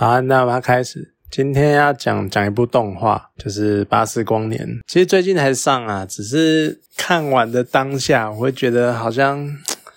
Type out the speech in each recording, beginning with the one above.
好，那我们要开始。今天要讲讲一部动画，就是《巴斯光年》。其实最近才上啊，只是看完的当下，我会觉得好像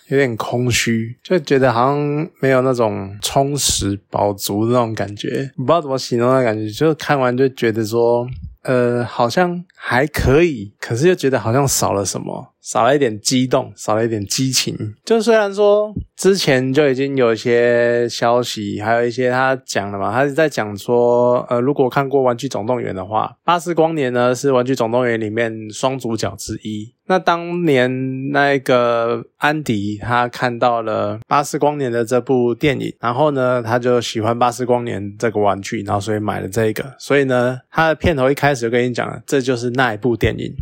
有点空虚，就觉得好像没有那种充实饱足的那种感觉。不知道怎么形容那感觉，就看完就觉得说，呃，好像还可以，可是又觉得好像少了什么。少了一点激动，少了一点激情。就虽然说之前就已经有一些消息，还有一些他讲了嘛，他是在讲说，呃，如果看过《玩具总动员》的话，巴斯光年呢是《玩具总动员》里面双主角之一。那当年那个安迪他看到了巴斯光年的这部电影，然后呢，他就喜欢巴斯光年这个玩具，然后所以买了这个。所以呢，他的片头一开始就跟你讲了，这就是那一部电影。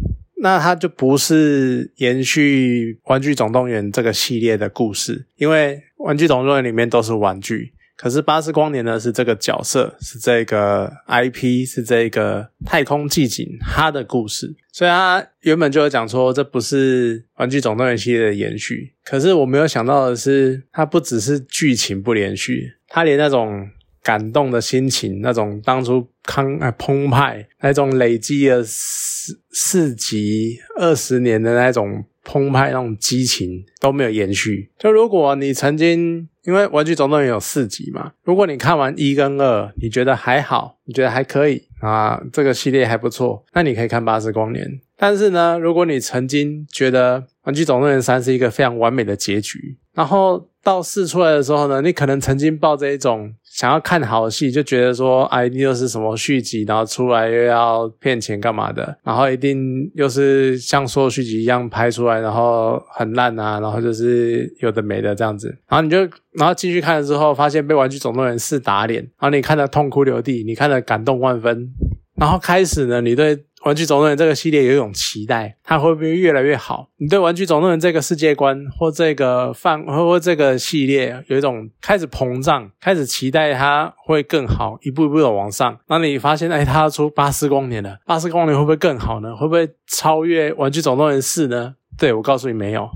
那它就不是延续《玩具总动员》这个系列的故事，因为《玩具总动员》里面都是玩具，可是巴斯光年呢是这个角色，是这个 IP，是这个太空寂静它的故事，所以它原本就有讲说这不是《玩具总动员》系列的延续。可是我没有想到的是，它不只是剧情不连续，它连那种。感动的心情，那种当初康啊澎湃，那种累积了四集二十年的那种澎湃，那种激情都没有延续。就如果你曾经因为《玩具总动员》有四集嘛，如果你看完一跟二，你觉得还好，你觉得还可以啊，这个系列还不错，那你可以看《八十光年》。但是呢，如果你曾经觉得《玩具总动员三》是一个非常完美的结局，然后到四出来的时候呢，你可能曾经抱着一种想要看好戏，就觉得说，哎，又是什么续集，然后出来又要骗钱干嘛的，然后一定又是像所有续集一样拍出来，然后很烂啊，然后就是有的没的这样子，然后你就，然后继续看了之后，发现被《玩具总动员四》打脸，然后你看的痛哭流涕，你看的感动万分，然后开始呢，你对。玩具总动员这个系列有一种期待，它会不会越来越好？你对玩具总动员这个世界观或这个范或这个系列有一种开始膨胀，开始期待它会更好，一步一步的往上。那你发现，哎，它出巴斯光年了，巴斯光年会不会更好呢？会不会超越玩具总动员四呢？对我告诉你，没有。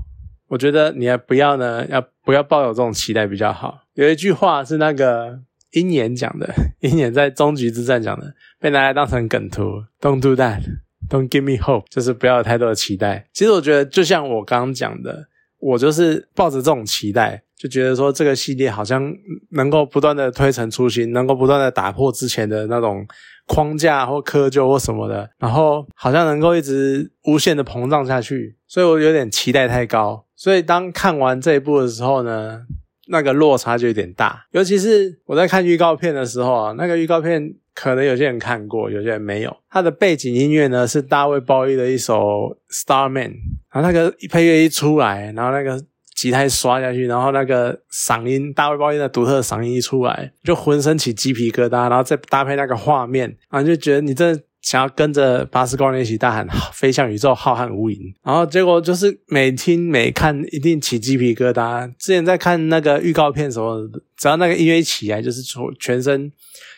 我觉得你还不要呢，要不要抱有这种期待比较好？有一句话是那个。鹰眼讲的，鹰眼在终局之战讲的，被拿来当成梗图。Don't do that. Don't give me hope. 就是不要有太多的期待。其实我觉得，就像我刚刚讲的，我就是抱着这种期待，就觉得说这个系列好像能够不断的推陈出新，能够不断的打破之前的那种框架或窠臼或什么的，然后好像能够一直无限的膨胀下去。所以我有点期待太高。所以当看完这一部的时候呢？那个落差就有点大，尤其是我在看预告片的时候啊，那个预告片可能有些人看过，有些人没有。它的背景音乐呢是大卫鲍伊的一首《Starman》，然后那个配乐一出来，然后那个吉他刷下去，然后那个嗓音，大卫鲍伊的独特的嗓音一出来，就浑身起鸡皮疙瘩，然后再搭配那个画面，然后就觉得你这。想要跟着巴斯光年一起大喊“飞向宇宙浩瀚无垠”，然后结果就是每听每看一定起鸡皮疙瘩。之前在看那个预告片什么，只要那个音乐一起来，就是全全身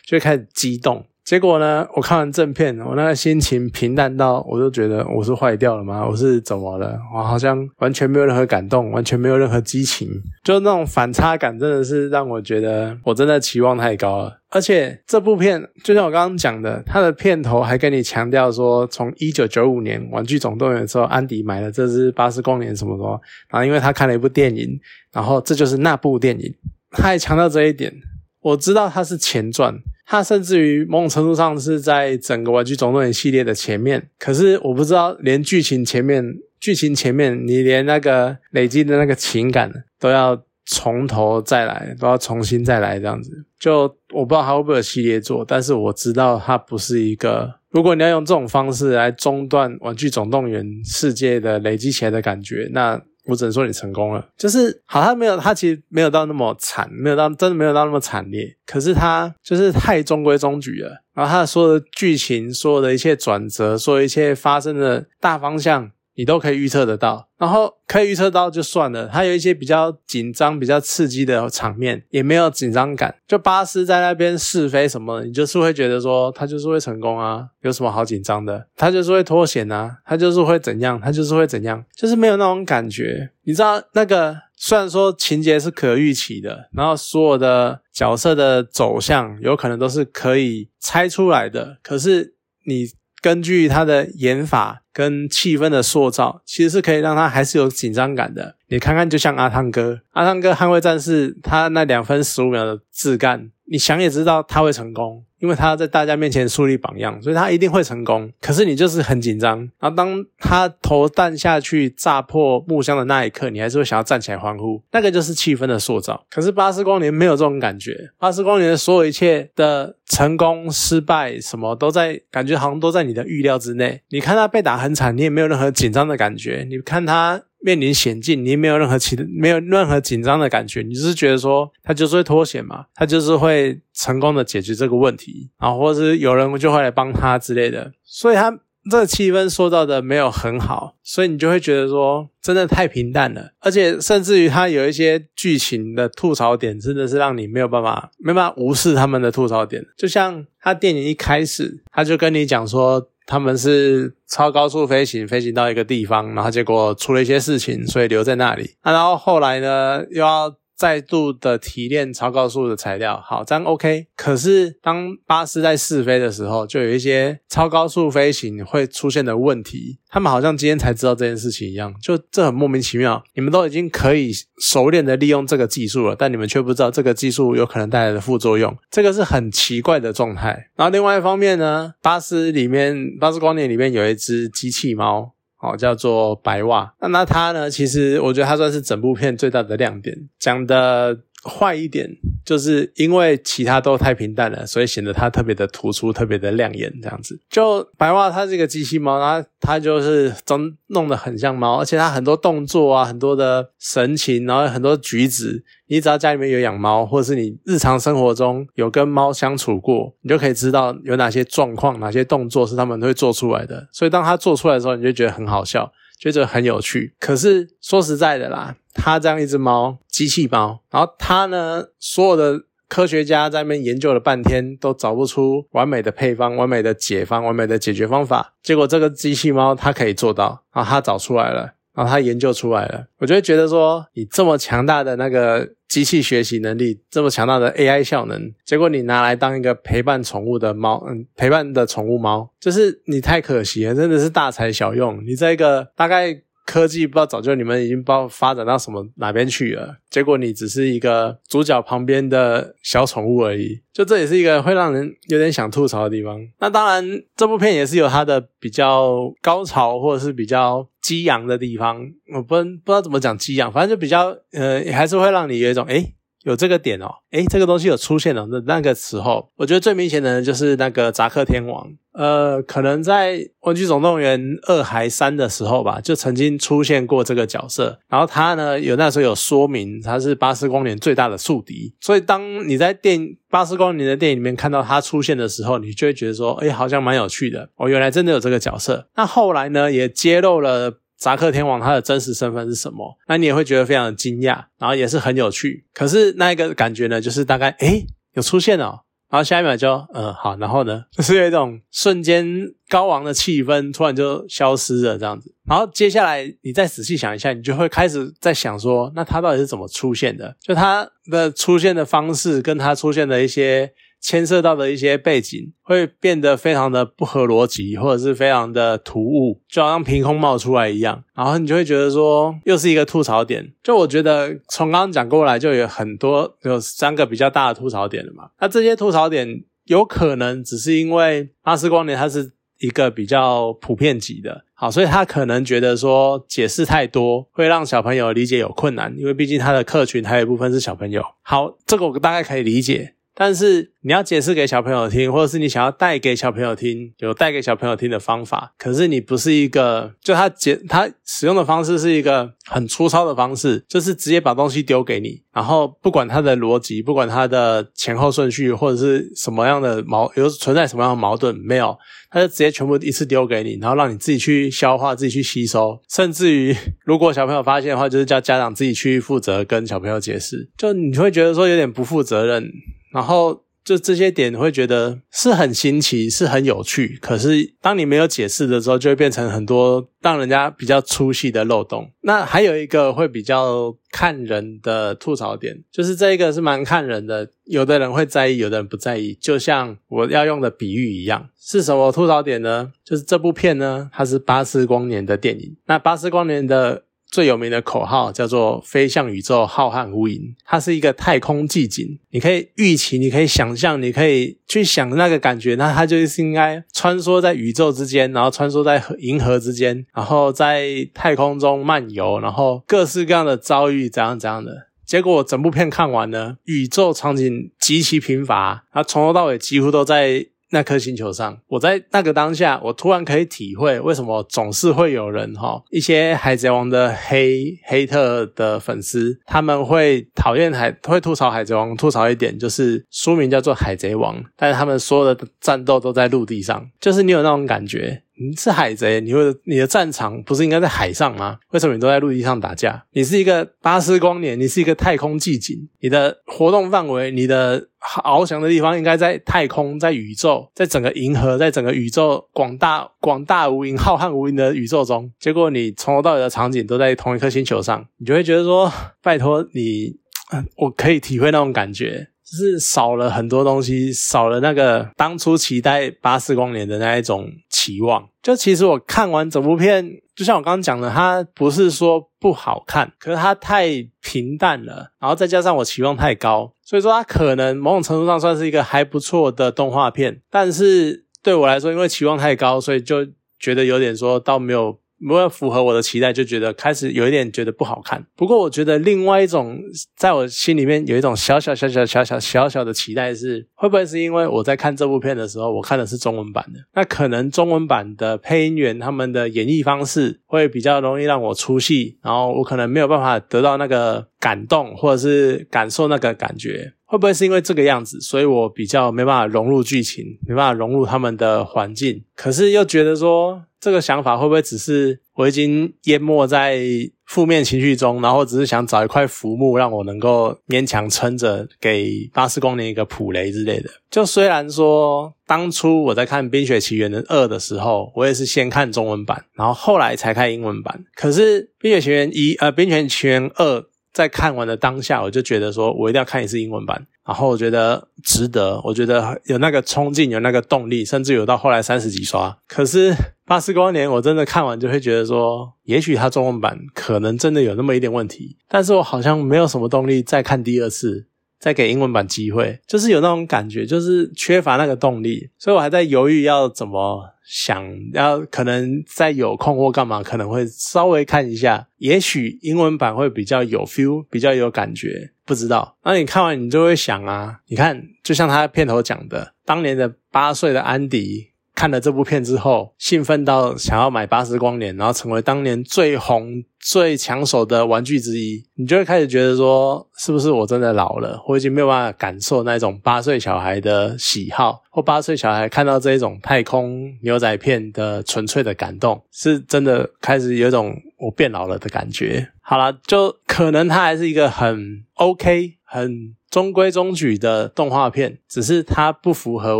就会开始激动。结果呢？我看完正片，我那个心情平淡到，我就觉得我是坏掉了吗？我是怎么了？我好像完全没有任何感动，完全没有任何激情，就那种反差感，真的是让我觉得我真的期望太高了。而且这部片，就像我刚刚讲的，它的片头还跟你强调说，从一九九五年《玩具总动员》的时候，安迪买了这只巴斯光年什么什么，然后因为他看了一部电影，然后这就是那部电影，他还强调这一点。我知道它是前传。它甚至于某种程度上是在整个玩具总动员系列的前面，可是我不知道连剧情前面，剧情前面你连那个累积的那个情感都要从头再来，都要重新再来这样子。就我不知道它会不会有系列做，但是我知道它不是一个。如果你要用这种方式来中断玩具总动员世界的累积起来的感觉，那。我只能说你成功了，就是好，像没有，他其实没有到那么惨，没有到真的没有到那么惨烈，可是他就是太中规中矩了，然后他所有的剧情，所有的一切转折，所有一切发生的大方向。你都可以预测得到，然后可以预测到就算了。它有一些比较紧张、比较刺激的场面，也没有紧张感。就巴斯在那边试飞什么，你就是会觉得说他就是会成功啊，有什么好紧张的？他就是会脱险啊，他就是会怎样？他就是会怎样？就是没有那种感觉。你知道那个虽然说情节是可预期的，然后所有的。角色的走向有可能都是可以猜出来的，可是你根据他的演法跟气氛的塑造，其实是可以让他还是有紧张感的。你看看，就像阿汤哥，阿汤哥捍卫战士，他那两分十五秒的自干，你想也知道他会成功。因为他在大家面前树立榜样，所以他一定会成功。可是你就是很紧张，然后当他投弹下去炸破木箱的那一刻，你还是会想要站起来欢呼。那个就是气氛的塑造。可是巴斯光年没有这种感觉，巴斯光年的所有一切的成功、失败，什么都在感觉好像都在你的预料之内。你看他被打很很惨，你也没有任何紧张的感觉。你看他。面临险境，你也没有任何其没有任何紧张的感觉，你只是觉得说他就是会脱险嘛，他就是会成功的解决这个问题，然后或者是有人就会来帮他之类的，所以他这个气氛塑造的没有很好，所以你就会觉得说真的太平淡了，而且甚至于他有一些剧情的吐槽点，真的是让你没有办法没办法无视他们的吐槽点，就像他电影一开始他就跟你讲说。他们是超高速飞行，飞行到一个地方，然后结果出了一些事情，所以留在那里。啊然后后来呢，又要。再度的提炼超高速的材料，好，这样 OK。可是当巴士在试飞的时候，就有一些超高速飞行会出现的问题。他们好像今天才知道这件事情一样，就这很莫名其妙。你们都已经可以熟练的利用这个技术了，但你们却不知道这个技术有可能带来的副作用，这个是很奇怪的状态。然后另外一方面呢，巴士里面，巴士光年里面有一只机器猫。好，叫做白袜。那那它呢？其实我觉得它算是整部片最大的亮点。讲的坏一点，就是因为其他都太平淡了，所以显得它特别的突出，特别的亮眼。这样子，就白袜它是一个机器猫，它它就是装弄得很像猫，而且它很多动作啊，很多的神情，然后很多举止。你只要家里面有养猫，或者是你日常生活中有跟猫相处过，你就可以知道有哪些状况、哪些动作是他们会做出来的。所以当他做出来的时候，你就觉得很好笑，觉得很有趣。可是说实在的啦，它这样一只猫，机器猫，然后它呢，所有的科学家在那边研究了半天，都找不出完美的配方、完美的解方、完美的解决方法。结果这个机器猫它可以做到，然后它找出来了。然后他研究出来了，我就会觉得说，你这么强大的那个机器学习能力，这么强大的 AI 效能，结果你拿来当一个陪伴宠物的猫，嗯，陪伴的宠物猫，就是你太可惜了，真的是大材小用。你这个大概。科技不知道早就你们已经不知道发展到什么哪边去了，结果你只是一个主角旁边的小宠物而已，就这也是一个会让人有点想吐槽的地方。那当然，这部片也是有它的比较高潮或者是比较激昂的地方，我不不知道怎么讲激昂，反正就比较呃，还是会让你有一种诶有这个点哦，诶，这个东西有出现了。那那个时候，我觉得最明显的就是那个扎克天王，呃，可能在《玩具总动员二》还三的时候吧，就曾经出现过这个角色。然后他呢，有那时候有说明他是巴斯光年最大的宿敌。所以当你在电巴斯光年的电影里面看到他出现的时候，你就会觉得说，哎，好像蛮有趣的哦，原来真的有这个角色。那后来呢，也揭露了。扎克天王他的真实身份是什么？那你也会觉得非常的惊讶，然后也是很有趣。可是那一个感觉呢，就是大概诶有出现哦，然后下一秒就嗯好，然后呢 就是有一种瞬间高昂的气氛突然就消失了这样子。然后接下来你再仔细想一下，你就会开始在想说，那他到底是怎么出现的？就他的出现的方式，跟他出现的一些。牵涉到的一些背景会变得非常的不合逻辑，或者是非常的突兀，就好像凭空冒出来一样。然后你就会觉得说，又是一个吐槽点。就我觉得从刚刚讲过来，就有很多有三个比较大的吐槽点了嘛。那这些吐槽点有可能只是因为阿斯光年它是一个比较普遍级的，好，所以他可能觉得说解释太多会让小朋友理解有困难，因为毕竟他的客群还有一部分是小朋友。好，这个我大概可以理解。但是你要解释给小朋友听，或者是你想要带给小朋友听，有带给小朋友听的方法。可是你不是一个，就他解他使用的方式是一个很粗糙的方式，就是直接把东西丢给你，然后不管它的逻辑，不管它的前后顺序，或者是什么样的矛有存在什么样的矛盾，没有，他就直接全部一次丢给你，然后让你自己去消化，自己去吸收。甚至于如果小朋友发现的话，就是叫家长自己去负责跟小朋友解释。就你会觉得说有点不负责任。然后就这些点会觉得是很新奇，是很有趣。可是当你没有解释的时候，就会变成很多让人家比较粗细的漏洞。那还有一个会比较看人的吐槽点，就是这一个是蛮看人的，有的人会在意，有的人不在意。就像我要用的比喻一样，是什么吐槽点呢？就是这部片呢，它是巴斯光年的电影。那巴斯光年的。最有名的口号叫做“飞向宇宙，浩瀚无垠”。它是一个太空寂景，你可以预期，你可以想象，你可以去想那个感觉。那它就是应该穿梭在宇宙之间，然后穿梭在银河之间，然后在太空中漫游，然后各式各样的遭遇怎样怎样的。结果我整部片看完呢，宇宙场景极其贫乏，它从头到尾几乎都在。那颗星球上，我在那个当下，我突然可以体会为什么总是会有人哈，一些海贼王的黑黑特的粉丝，他们会讨厌海，会吐槽海贼王，吐槽一点就是书名叫做海贼王，但是他们所有的战斗都在陆地上，就是你有那种感觉。你是海贼，你会你的战场不是应该在海上吗？为什么你都在陆地上打架？你是一个巴斯光年，你是一个太空寂静，你的活动范围，你的翱翔的地方应该在太空，在宇宙，在整个银河，在整个宇宙广大广大无垠、浩瀚无垠的宇宙中。结果你从头到尾的场景都在同一颗星球上，你就会觉得说，拜托你，我可以体会那种感觉。就是少了很多东西，少了那个当初期待巴斯光年的那一种期望。就其实我看完整部片，就像我刚刚讲的，它不是说不好看，可是它太平淡了，然后再加上我期望太高，所以说它可能某种程度上算是一个还不错的动画片。但是对我来说，因为期望太高，所以就觉得有点说到没有。没有符合我的期待，就觉得开始有一点觉得不好看。不过我觉得另外一种，在我心里面有一种小小小小小小小小的期待是，会不会是因为我在看这部片的时候，我看的是中文版的？那可能中文版的配音员他们的演绎方式会比较容易让我出戏，然后我可能没有办法得到那个感动，或者是感受那个感觉。会不会是因为这个样子，所以我比较没办法融入剧情，没办法融入他们的环境？可是又觉得说，这个想法会不会只是我已经淹没在负面情绪中，然后只是想找一块浮木，让我能够勉强撑着，给巴斯光年一个普雷之类的？就虽然说当初我在看《冰雪奇缘》的二的时候，我也是先看中文版，然后后来才看英文版。可是《冰雪奇缘一》呃，《冰雪奇缘二》。在看完的当下，我就觉得说，我一定要看一次英文版。然后我觉得值得，我觉得有那个冲劲，有那个动力，甚至有到后来三十几刷。可是《巴斯光年》，我真的看完就会觉得说，也许它中文版可能真的有那么一点问题，但是我好像没有什么动力再看第二次。再给英文版机会，就是有那种感觉，就是缺乏那个动力，所以我还在犹豫要怎么想，要可能在有空或干嘛，可能会稍微看一下，也许英文版会比较有 feel，比较有感觉，不知道。那你看完你就会想啊，你看，就像他片头讲的，当年的八岁的安迪。看了这部片之后，兴奋到想要买巴斯光年，然后成为当年最红、最抢手的玩具之一。你就会开始觉得说，是不是我真的老了？我已经没有办法感受那种八岁小孩的喜好，或八岁小孩看到这一种太空牛仔片的纯粹的感动，是真的开始有一种我变老了的感觉。好了，就可能它还是一个很 OK、很。中规中矩的动画片，只是它不符合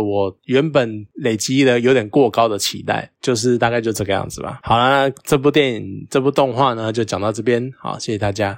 我原本累积的有点过高的期待，就是大概就这个样子吧。好了，这部电影这部动画呢，就讲到这边，好，谢谢大家。